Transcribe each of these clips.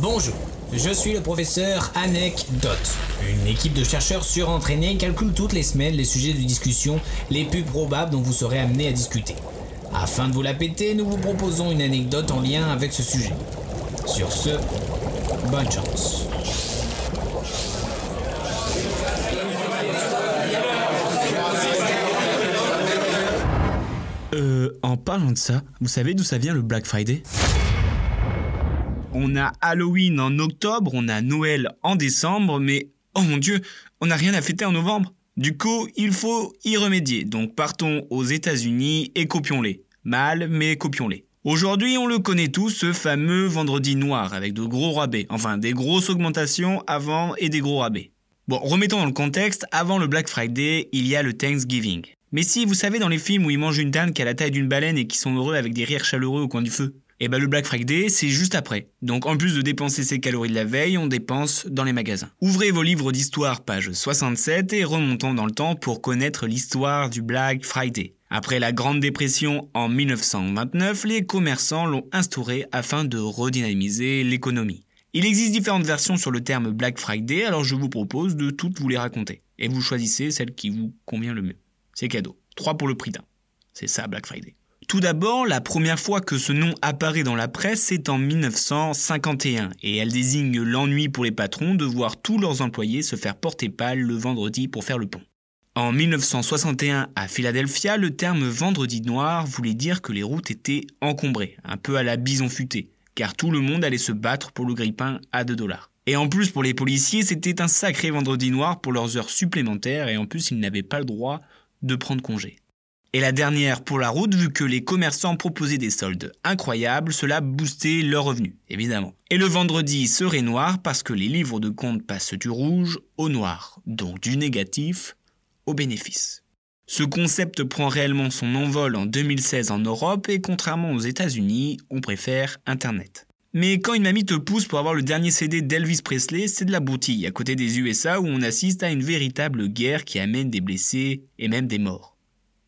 Bonjour, je suis le professeur Anecdote. Une équipe de chercheurs surentraînés calcule toutes les semaines les sujets de discussion les plus probables dont vous serez amené à discuter. Afin de vous la péter, nous vous proposons une anecdote en lien avec ce sujet. Sur ce, bonne chance. Euh, en parlant de ça, vous savez d'où ça vient le Black Friday? On a Halloween en octobre, on a Noël en décembre, mais oh mon dieu, on n'a rien à fêter en novembre. Du coup, il faut y remédier. Donc partons aux États-Unis et copions-les. Mal, mais copions-les. Aujourd'hui, on le connaît tous, ce fameux vendredi noir avec de gros rabais. Enfin, des grosses augmentations avant et des gros rabais. Bon, remettons dans le contexte, avant le Black Friday, il y a le Thanksgiving. Mais si, vous savez, dans les films où ils mangent une dinde qui a la taille d'une baleine et qui sont heureux avec des rires chaleureux au coin du feu, et ben le Black Friday, c'est juste après. Donc en plus de dépenser ses calories de la veille, on dépense dans les magasins. Ouvrez vos livres d'histoire, page 67, et remontons dans le temps pour connaître l'histoire du Black Friday. Après la Grande Dépression en 1929, les commerçants l'ont instauré afin de redynamiser l'économie. Il existe différentes versions sur le terme Black Friday, alors je vous propose de toutes vous les raconter. Et vous choisissez celle qui vous convient le mieux. C'est cadeau. 3 pour le prix d'un. C'est ça Black Friday. Tout d'abord, la première fois que ce nom apparaît dans la presse, c'est en 1951, et elle désigne l'ennui pour les patrons de voir tous leurs employés se faire porter pâle le vendredi pour faire le pont. En 1961, à Philadelphia, le terme vendredi noir voulait dire que les routes étaient encombrées, un peu à la bison futée, car tout le monde allait se battre pour le grippin à 2 dollars. Et en plus, pour les policiers, c'était un sacré vendredi noir pour leurs heures supplémentaires, et en plus, ils n'avaient pas le droit de prendre congé. Et la dernière pour la route, vu que les commerçants proposaient des soldes incroyables, cela boostait leurs revenus, évidemment. Et le vendredi serait noir parce que les livres de compte passent du rouge au noir, donc du négatif au bénéfice. Ce concept prend réellement son envol en 2016 en Europe et contrairement aux États-Unis, on préfère Internet. Mais quand une mamie te pousse pour avoir le dernier CD d'Elvis Presley, c'est de la broutille à côté des USA où on assiste à une véritable guerre qui amène des blessés et même des morts.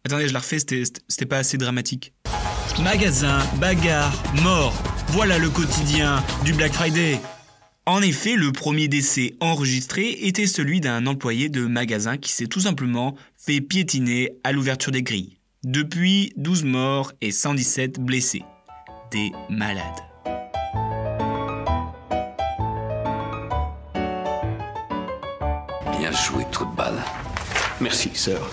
Attendez, je la refais, c'était pas assez dramatique. Magasin, bagarre, mort. Voilà le quotidien du Black Friday. En effet, le premier décès enregistré était celui d'un employé de magasin qui s'est tout simplement fait piétiner à l'ouverture des grilles. Depuis, 12 morts et 117 blessés. Des malades. Bien joué, trou de balle. Merci, sœur.